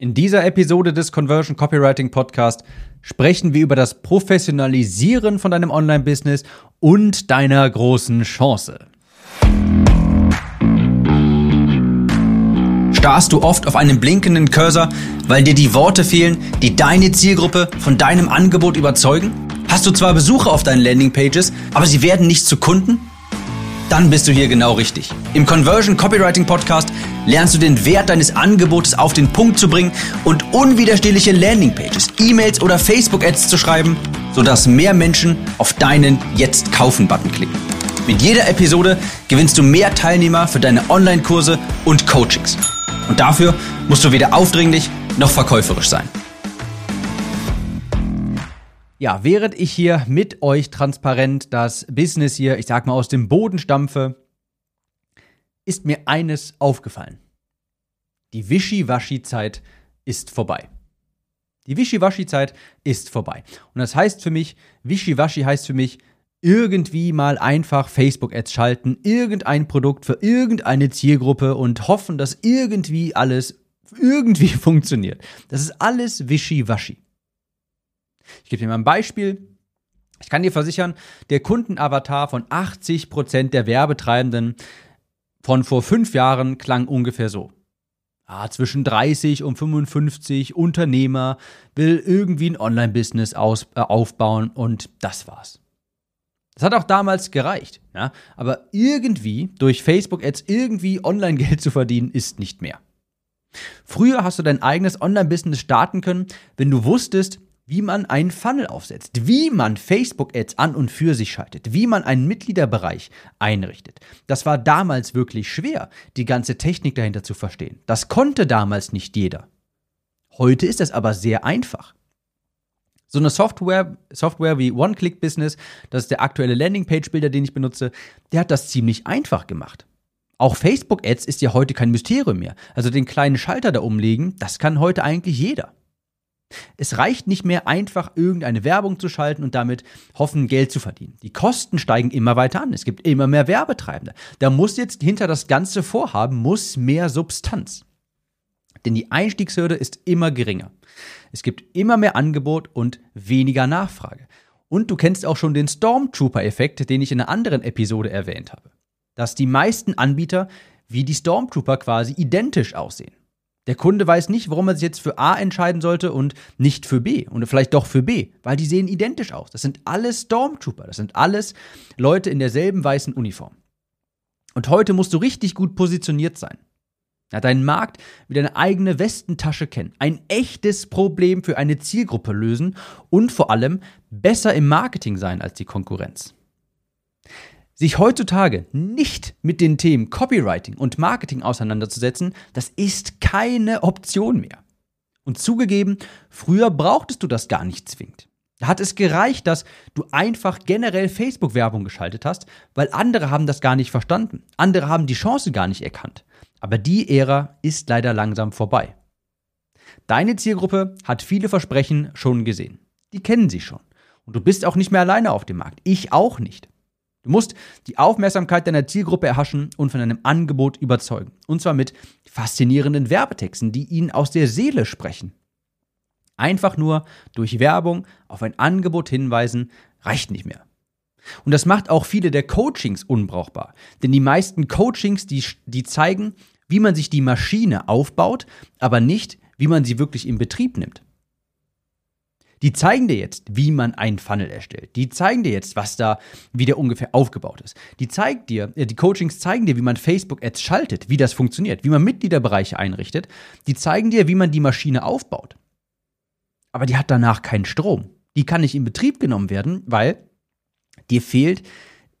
In dieser Episode des Conversion Copywriting Podcast sprechen wir über das Professionalisieren von deinem Online-Business und deiner großen Chance. Starrst du oft auf einen blinkenden Cursor, weil dir die Worte fehlen, die deine Zielgruppe von deinem Angebot überzeugen? Hast du zwar Besucher auf deinen Landingpages, aber sie werden nicht zu Kunden? Dann bist du hier genau richtig. Im Conversion Copywriting Podcast lernst du den Wert deines Angebotes auf den Punkt zu bringen und unwiderstehliche Landingpages, E-Mails oder Facebook-Ads zu schreiben, sodass mehr Menschen auf deinen Jetzt kaufen-Button klicken. Mit jeder Episode gewinnst du mehr Teilnehmer für deine Online-Kurse und Coachings. Und dafür musst du weder aufdringlich noch verkäuferisch sein. Ja, während ich hier mit euch transparent das Business hier, ich sag mal, aus dem Boden stampfe, ist mir eines aufgefallen. Die Wischiwaschi-Zeit ist vorbei. Die Wischiwaschi-Zeit ist vorbei. Und das heißt für mich, Wischiwaschi heißt für mich, irgendwie mal einfach Facebook-Ads schalten, irgendein Produkt für irgendeine Zielgruppe und hoffen, dass irgendwie alles irgendwie funktioniert. Das ist alles Wischiwaschi. Ich gebe dir mal ein Beispiel. Ich kann dir versichern, der Kundenavatar von 80% der Werbetreibenden von vor fünf Jahren klang ungefähr so. Ah, zwischen 30 und 55 Unternehmer will irgendwie ein Online-Business äh, aufbauen und das war's. Das hat auch damals gereicht, ja, aber irgendwie durch Facebook-Ads irgendwie Online-Geld zu verdienen ist nicht mehr. Früher hast du dein eigenes Online-Business starten können, wenn du wusstest, wie man einen Funnel aufsetzt, wie man Facebook-Ads an und für sich schaltet, wie man einen Mitgliederbereich einrichtet. Das war damals wirklich schwer, die ganze Technik dahinter zu verstehen. Das konnte damals nicht jeder. Heute ist es aber sehr einfach. So eine Software, Software wie One-Click-Business, das ist der aktuelle Landingpage-Bilder, den ich benutze, der hat das ziemlich einfach gemacht. Auch Facebook-Ads ist ja heute kein Mysterium mehr. Also den kleinen Schalter da umlegen, das kann heute eigentlich jeder. Es reicht nicht mehr einfach irgendeine Werbung zu schalten und damit hoffen, Geld zu verdienen. Die Kosten steigen immer weiter an. Es gibt immer mehr Werbetreibende. Da muss jetzt hinter das ganze Vorhaben muss mehr Substanz. Denn die Einstiegshürde ist immer geringer. Es gibt immer mehr Angebot und weniger Nachfrage. Und du kennst auch schon den Stormtrooper-Effekt, den ich in einer anderen Episode erwähnt habe. Dass die meisten Anbieter wie die Stormtrooper quasi identisch aussehen. Der Kunde weiß nicht, warum er sich jetzt für A entscheiden sollte und nicht für B und vielleicht doch für B, weil die sehen identisch aus. Das sind alles Stormtrooper, das sind alles Leute in derselben weißen Uniform. Und heute musst du richtig gut positioniert sein. Ja, deinen Markt wie deine eigene Westentasche kennen, ein echtes Problem für eine Zielgruppe lösen und vor allem besser im Marketing sein als die Konkurrenz. Sich heutzutage nicht mit den Themen Copywriting und Marketing auseinanderzusetzen, das ist keine Option mehr. Und zugegeben, früher brauchtest du das gar nicht zwingend. Da hat es gereicht, dass du einfach generell Facebook-Werbung geschaltet hast, weil andere haben das gar nicht verstanden. Andere haben die Chance gar nicht erkannt. Aber die Ära ist leider langsam vorbei. Deine Zielgruppe hat viele Versprechen schon gesehen. Die kennen sie schon. Und du bist auch nicht mehr alleine auf dem Markt. Ich auch nicht. Du musst die Aufmerksamkeit deiner Zielgruppe erhaschen und von deinem Angebot überzeugen. Und zwar mit faszinierenden Werbetexten, die ihnen aus der Seele sprechen. Einfach nur durch Werbung auf ein Angebot hinweisen reicht nicht mehr. Und das macht auch viele der Coachings unbrauchbar. Denn die meisten Coachings, die, die zeigen, wie man sich die Maschine aufbaut, aber nicht, wie man sie wirklich in Betrieb nimmt. Die zeigen dir jetzt, wie man einen Funnel erstellt. Die zeigen dir jetzt, was da, wie der ungefähr aufgebaut ist. Die zeigt dir, äh, die Coachings zeigen dir, wie man Facebook-Ads schaltet, wie das funktioniert, wie man Mitgliederbereiche einrichtet. Die zeigen dir, wie man die Maschine aufbaut. Aber die hat danach keinen Strom. Die kann nicht in Betrieb genommen werden, weil dir fehlt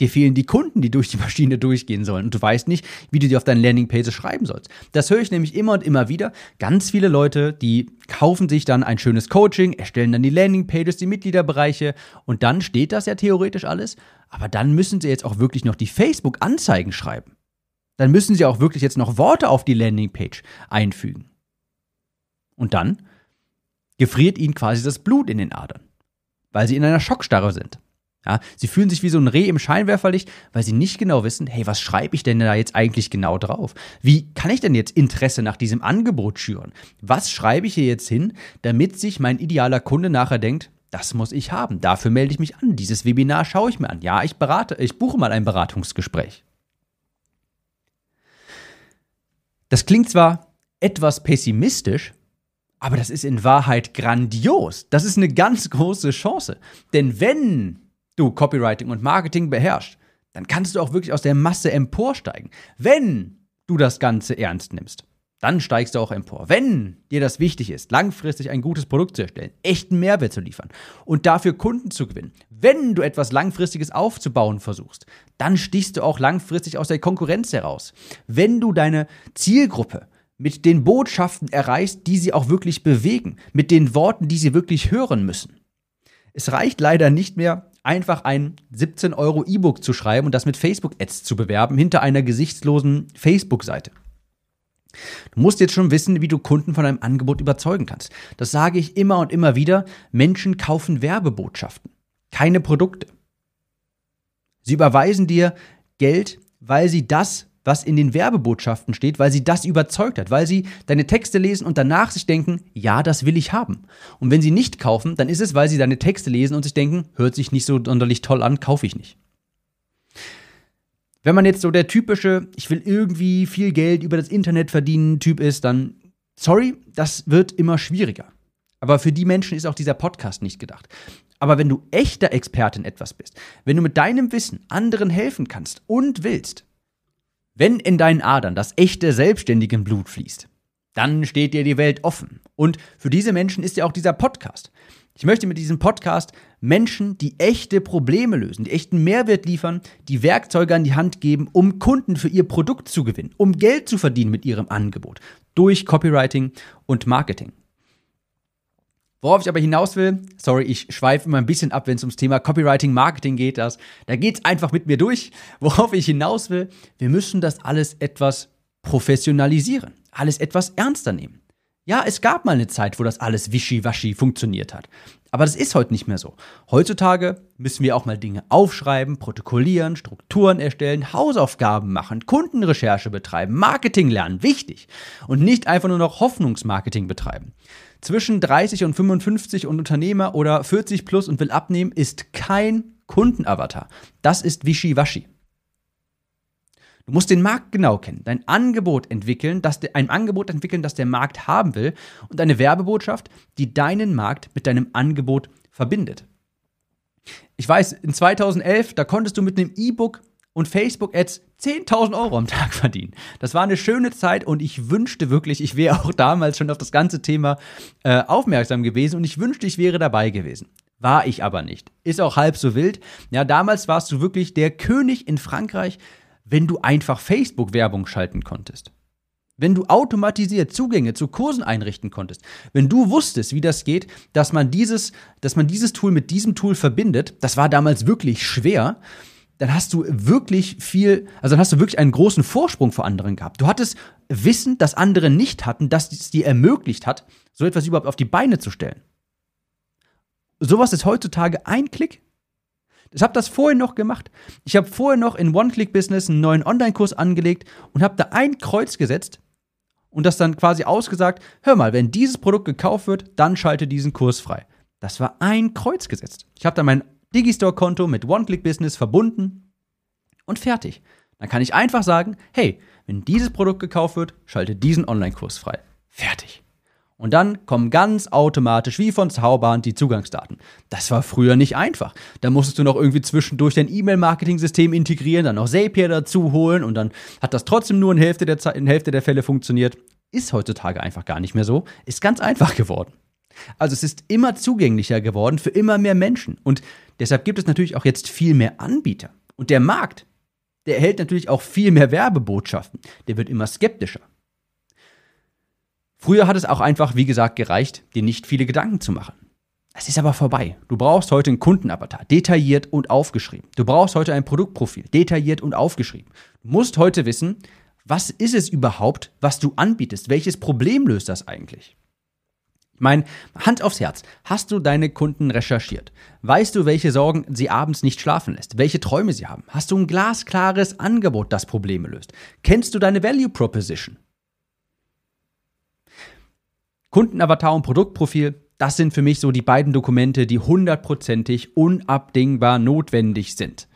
Dir fehlen die Kunden, die durch die Maschine durchgehen sollen. Und du weißt nicht, wie du die auf deinen Landingpages schreiben sollst. Das höre ich nämlich immer und immer wieder. Ganz viele Leute, die kaufen sich dann ein schönes Coaching, erstellen dann die Landingpages, die Mitgliederbereiche und dann steht das ja theoretisch alles. Aber dann müssen sie jetzt auch wirklich noch die Facebook-Anzeigen schreiben. Dann müssen sie auch wirklich jetzt noch Worte auf die Landingpage einfügen. Und dann gefriert ihnen quasi das Blut in den Adern, weil sie in einer Schockstarre sind. Ja, sie fühlen sich wie so ein Reh im Scheinwerferlicht, weil sie nicht genau wissen, hey, was schreibe ich denn da jetzt eigentlich genau drauf? Wie kann ich denn jetzt Interesse nach diesem Angebot schüren? Was schreibe ich hier jetzt hin, damit sich mein idealer Kunde nachher denkt, das muss ich haben, dafür melde ich mich an, dieses Webinar schaue ich mir an. Ja, ich berate, ich buche mal ein Beratungsgespräch. Das klingt zwar etwas pessimistisch, aber das ist in Wahrheit grandios. Das ist eine ganz große Chance. Denn wenn du Copywriting und Marketing beherrschst, dann kannst du auch wirklich aus der Masse emporsteigen. Wenn du das Ganze ernst nimmst, dann steigst du auch empor. Wenn dir das wichtig ist, langfristig ein gutes Produkt zu erstellen, echten Mehrwert zu liefern und dafür Kunden zu gewinnen, wenn du etwas Langfristiges aufzubauen versuchst, dann stichst du auch langfristig aus der Konkurrenz heraus. Wenn du deine Zielgruppe mit den Botschaften erreichst, die sie auch wirklich bewegen, mit den Worten, die sie wirklich hören müssen. Es reicht leider nicht mehr, einfach ein 17 Euro E-Book zu schreiben und das mit Facebook-Ads zu bewerben hinter einer gesichtslosen Facebook-Seite. Du musst jetzt schon wissen, wie du Kunden von einem Angebot überzeugen kannst. Das sage ich immer und immer wieder. Menschen kaufen Werbebotschaften, keine Produkte. Sie überweisen dir Geld, weil sie das was in den Werbebotschaften steht, weil sie das überzeugt hat, weil sie deine Texte lesen und danach sich denken, ja, das will ich haben. Und wenn sie nicht kaufen, dann ist es, weil sie deine Texte lesen und sich denken, hört sich nicht so sonderlich toll an, kaufe ich nicht. Wenn man jetzt so der typische, ich will irgendwie viel Geld über das Internet verdienen Typ ist, dann, sorry, das wird immer schwieriger. Aber für die Menschen ist auch dieser Podcast nicht gedacht. Aber wenn du echter Experte in etwas bist, wenn du mit deinem Wissen anderen helfen kannst und willst, wenn in deinen Adern das echte selbstständige Blut fließt, dann steht dir die Welt offen. Und für diese Menschen ist ja auch dieser Podcast. Ich möchte mit diesem Podcast Menschen, die echte Probleme lösen, die echten Mehrwert liefern, die Werkzeuge an die Hand geben, um Kunden für ihr Produkt zu gewinnen, um Geld zu verdienen mit ihrem Angebot durch Copywriting und Marketing. Worauf ich aber hinaus will, sorry, ich schweife immer ein bisschen ab, wenn es ums Thema Copywriting, Marketing geht. Das, da geht's einfach mit mir durch. Worauf ich hinaus will, wir müssen das alles etwas professionalisieren, alles etwas ernster nehmen. Ja, es gab mal eine Zeit, wo das alles wischiwaschi funktioniert hat. Aber das ist heute nicht mehr so. Heutzutage müssen wir auch mal Dinge aufschreiben, protokollieren, Strukturen erstellen, Hausaufgaben machen, Kundenrecherche betreiben, Marketing lernen, wichtig. Und nicht einfach nur noch Hoffnungsmarketing betreiben zwischen 30 und 55 und Unternehmer oder 40 plus und will abnehmen, ist kein Kundenavatar. Das ist Wischiwaschi. Du musst den Markt genau kennen, dein Angebot entwickeln, dass ein Angebot entwickeln, das der Markt haben will und eine Werbebotschaft, die deinen Markt mit deinem Angebot verbindet. Ich weiß, in 2011, da konntest du mit einem E-Book und Facebook-Ads 10.000 Euro am Tag verdienen. Das war eine schöne Zeit und ich wünschte wirklich, ich wäre auch damals schon auf das ganze Thema äh, aufmerksam gewesen und ich wünschte, ich wäre dabei gewesen. War ich aber nicht. Ist auch halb so wild. Ja, damals warst du wirklich der König in Frankreich, wenn du einfach Facebook-Werbung schalten konntest. Wenn du automatisiert Zugänge zu Kursen einrichten konntest, wenn du wusstest, wie das geht, dass man dieses, dass man dieses Tool mit diesem Tool verbindet, das war damals wirklich schwer dann hast du wirklich viel, also dann hast du wirklich einen großen Vorsprung vor anderen gehabt. Du hattest Wissen, das andere nicht hatten, das es dir ermöglicht hat, so etwas überhaupt auf die Beine zu stellen. Sowas ist heutzutage ein Klick. Ich habe das vorher noch gemacht. Ich habe vorher noch in One-Click-Business einen neuen Online-Kurs angelegt und habe da ein Kreuz gesetzt und das dann quasi ausgesagt, hör mal, wenn dieses Produkt gekauft wird, dann schalte diesen Kurs frei. Das war ein Kreuz gesetzt. Ich habe dann mein Digistore-Konto mit One-Click-Business verbunden und fertig. Dann kann ich einfach sagen, hey, wenn dieses Produkt gekauft wird, schalte diesen Online-Kurs frei. Fertig. Und dann kommen ganz automatisch wie von Zauberhand die Zugangsdaten. Das war früher nicht einfach. Da musstest du noch irgendwie zwischendurch dein E-Mail-Marketing-System integrieren, dann noch Zapier dazu holen und dann hat das trotzdem nur in Hälfte der, Zeit, in Hälfte der Fälle funktioniert. Ist heutzutage einfach gar nicht mehr so. Ist ganz einfach geworden. Also es ist immer zugänglicher geworden für immer mehr Menschen. Und deshalb gibt es natürlich auch jetzt viel mehr Anbieter. Und der Markt, der erhält natürlich auch viel mehr Werbebotschaften. Der wird immer skeptischer. Früher hat es auch einfach, wie gesagt, gereicht, dir nicht viele Gedanken zu machen. Es ist aber vorbei. Du brauchst heute einen Kundenavatar, detailliert und aufgeschrieben. Du brauchst heute ein Produktprofil, detailliert und aufgeschrieben. Du musst heute wissen, was ist es überhaupt, was du anbietest? Welches Problem löst das eigentlich? Ich meine, Hand aufs Herz, hast du deine Kunden recherchiert? Weißt du, welche Sorgen sie abends nicht schlafen lässt? Welche Träume sie haben? Hast du ein glasklares Angebot, das Probleme löst? Kennst du deine Value Proposition? Kundenavatar und Produktprofil, das sind für mich so die beiden Dokumente, die hundertprozentig unabdingbar notwendig sind.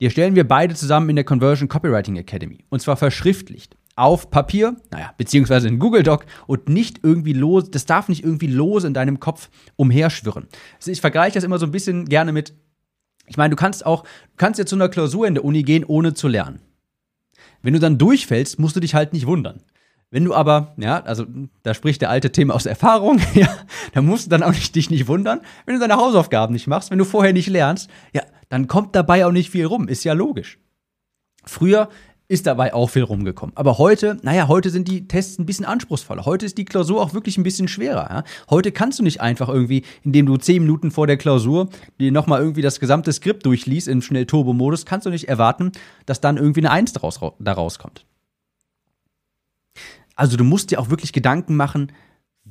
Die erstellen wir beide zusammen in der Conversion Copywriting Academy. Und zwar verschriftlicht. Auf Papier, naja, beziehungsweise in Google Doc und nicht irgendwie los, das darf nicht irgendwie los in deinem Kopf umherschwirren. Also ich vergleiche das immer so ein bisschen gerne mit, ich meine, du kannst auch, du kannst jetzt zu einer Klausur in der Uni gehen, ohne zu lernen. Wenn du dann durchfällst, musst du dich halt nicht wundern. Wenn du aber, ja, also da spricht der alte Thema aus Erfahrung, ja, dann musst du dann auch nicht, dich nicht wundern, wenn du deine Hausaufgaben nicht machst, wenn du vorher nicht lernst, ja, dann kommt dabei auch nicht viel rum, ist ja logisch. Früher ist dabei auch viel rumgekommen. Aber heute, naja, heute sind die Tests ein bisschen anspruchsvoller. Heute ist die Klausur auch wirklich ein bisschen schwerer. Ja? Heute kannst du nicht einfach irgendwie, indem du zehn Minuten vor der Klausur dir nochmal irgendwie das gesamte Skript durchliest im Schnell-Turbo-Modus, kannst du nicht erwarten, dass dann irgendwie eine Eins daraus, daraus kommt. Also du musst dir auch wirklich Gedanken machen,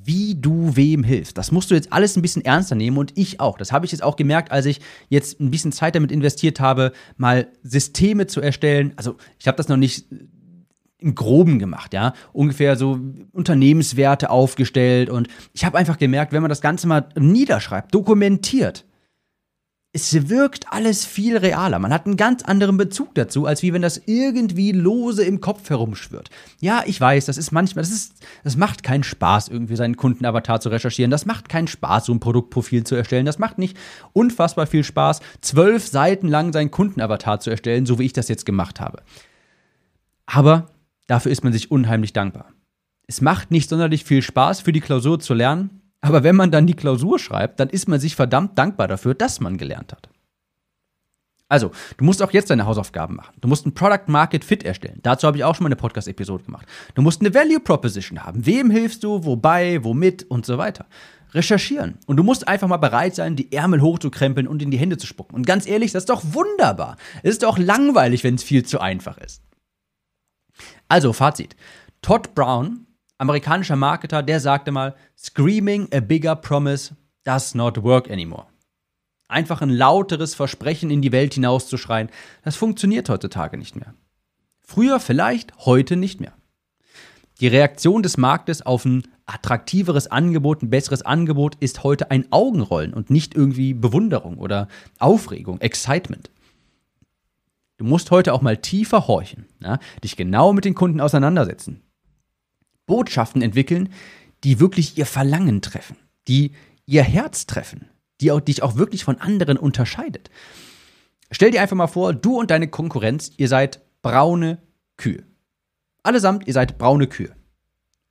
wie du wem hilfst. Das musst du jetzt alles ein bisschen ernster nehmen und ich auch. Das habe ich jetzt auch gemerkt, als ich jetzt ein bisschen Zeit damit investiert habe, mal Systeme zu erstellen. Also ich habe das noch nicht im Groben gemacht, ja, ungefähr so Unternehmenswerte aufgestellt und ich habe einfach gemerkt, wenn man das Ganze mal niederschreibt, dokumentiert, es wirkt alles viel realer. Man hat einen ganz anderen Bezug dazu, als wie wenn das irgendwie lose im Kopf herumschwirrt. Ja, ich weiß, das ist manchmal, das ist, das macht keinen Spaß, irgendwie seinen Kundenavatar zu recherchieren. Das macht keinen Spaß, so ein Produktprofil zu erstellen. Das macht nicht unfassbar viel Spaß, zwölf Seiten lang seinen Kundenavatar zu erstellen, so wie ich das jetzt gemacht habe. Aber dafür ist man sich unheimlich dankbar. Es macht nicht sonderlich viel Spaß, für die Klausur zu lernen, aber wenn man dann die Klausur schreibt, dann ist man sich verdammt dankbar dafür, dass man gelernt hat. Also, du musst auch jetzt deine Hausaufgaben machen. Du musst ein Product Market Fit erstellen. Dazu habe ich auch schon mal eine Podcast-Episode gemacht. Du musst eine Value Proposition haben. Wem hilfst du, wobei, womit und so weiter. Recherchieren. Und du musst einfach mal bereit sein, die Ärmel hochzukrempeln und in die Hände zu spucken. Und ganz ehrlich, das ist doch wunderbar. Es ist doch langweilig, wenn es viel zu einfach ist. Also, Fazit. Todd Brown amerikanischer Marketer, der sagte mal, Screaming a bigger promise does not work anymore. Einfach ein lauteres Versprechen in die Welt hinauszuschreien, das funktioniert heutzutage nicht mehr. Früher vielleicht, heute nicht mehr. Die Reaktion des Marktes auf ein attraktiveres Angebot, ein besseres Angebot ist heute ein Augenrollen und nicht irgendwie Bewunderung oder Aufregung, Excitement. Du musst heute auch mal tiefer horchen, ja, dich genau mit den Kunden auseinandersetzen, Botschaften entwickeln, die wirklich ihr Verlangen treffen, die ihr Herz treffen, die auch, dich auch wirklich von anderen unterscheidet. Stell dir einfach mal vor, du und deine Konkurrenz, ihr seid braune Kühe. Allesamt, ihr seid braune Kühe.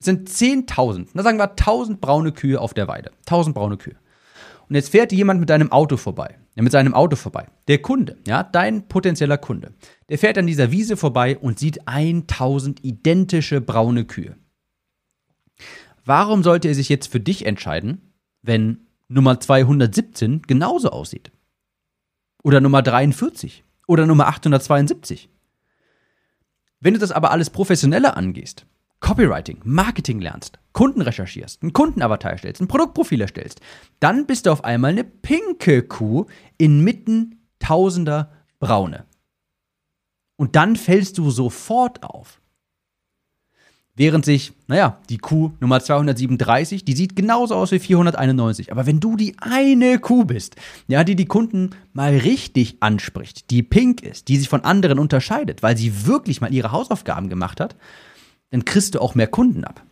Es sind 10.000, na sagen wir 1.000 braune Kühe auf der Weide. 1.000 braune Kühe. Und jetzt fährt jemand mit deinem Auto vorbei. Ja, mit seinem Auto vorbei. Der Kunde, ja, dein potenzieller Kunde. Der fährt an dieser Wiese vorbei und sieht 1000 identische braune Kühe. Warum sollte er sich jetzt für dich entscheiden, wenn Nummer 217 genauso aussieht? Oder Nummer 43? Oder Nummer 872? Wenn du das aber alles professioneller angehst, Copywriting, Marketing lernst, Kunden recherchierst, einen Kundenavatar erstellst, ein Produktprofil erstellst, dann bist du auf einmal eine pinke Kuh inmitten tausender braune. Und dann fällst du sofort auf. Während sich, naja, die Kuh Nummer 237, die sieht genauso aus wie 491. Aber wenn du die eine Kuh bist, ja, die die Kunden mal richtig anspricht, die pink ist, die sich von anderen unterscheidet, weil sie wirklich mal ihre Hausaufgaben gemacht hat, dann kriegst du auch mehr Kunden ab.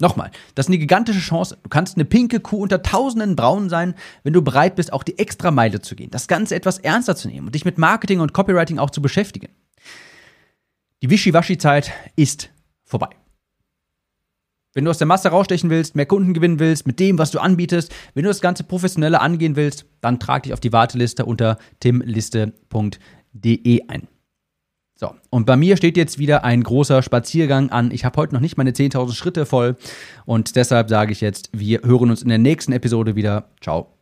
Nochmal, das ist eine gigantische Chance. Du kannst eine pinke Kuh unter tausenden Braunen sein, wenn du bereit bist, auch die extra Meile zu gehen, das Ganze etwas ernster zu nehmen und dich mit Marketing und Copywriting auch zu beschäftigen. Die Wischiwaschi-Zeit ist vorbei. Wenn du aus der Masse rausstechen willst, mehr Kunden gewinnen willst, mit dem, was du anbietest, wenn du das Ganze professioneller angehen willst, dann trag dich auf die Warteliste unter timliste.de ein. So, und bei mir steht jetzt wieder ein großer Spaziergang an. Ich habe heute noch nicht meine 10.000 Schritte voll und deshalb sage ich jetzt, wir hören uns in der nächsten Episode wieder. Ciao.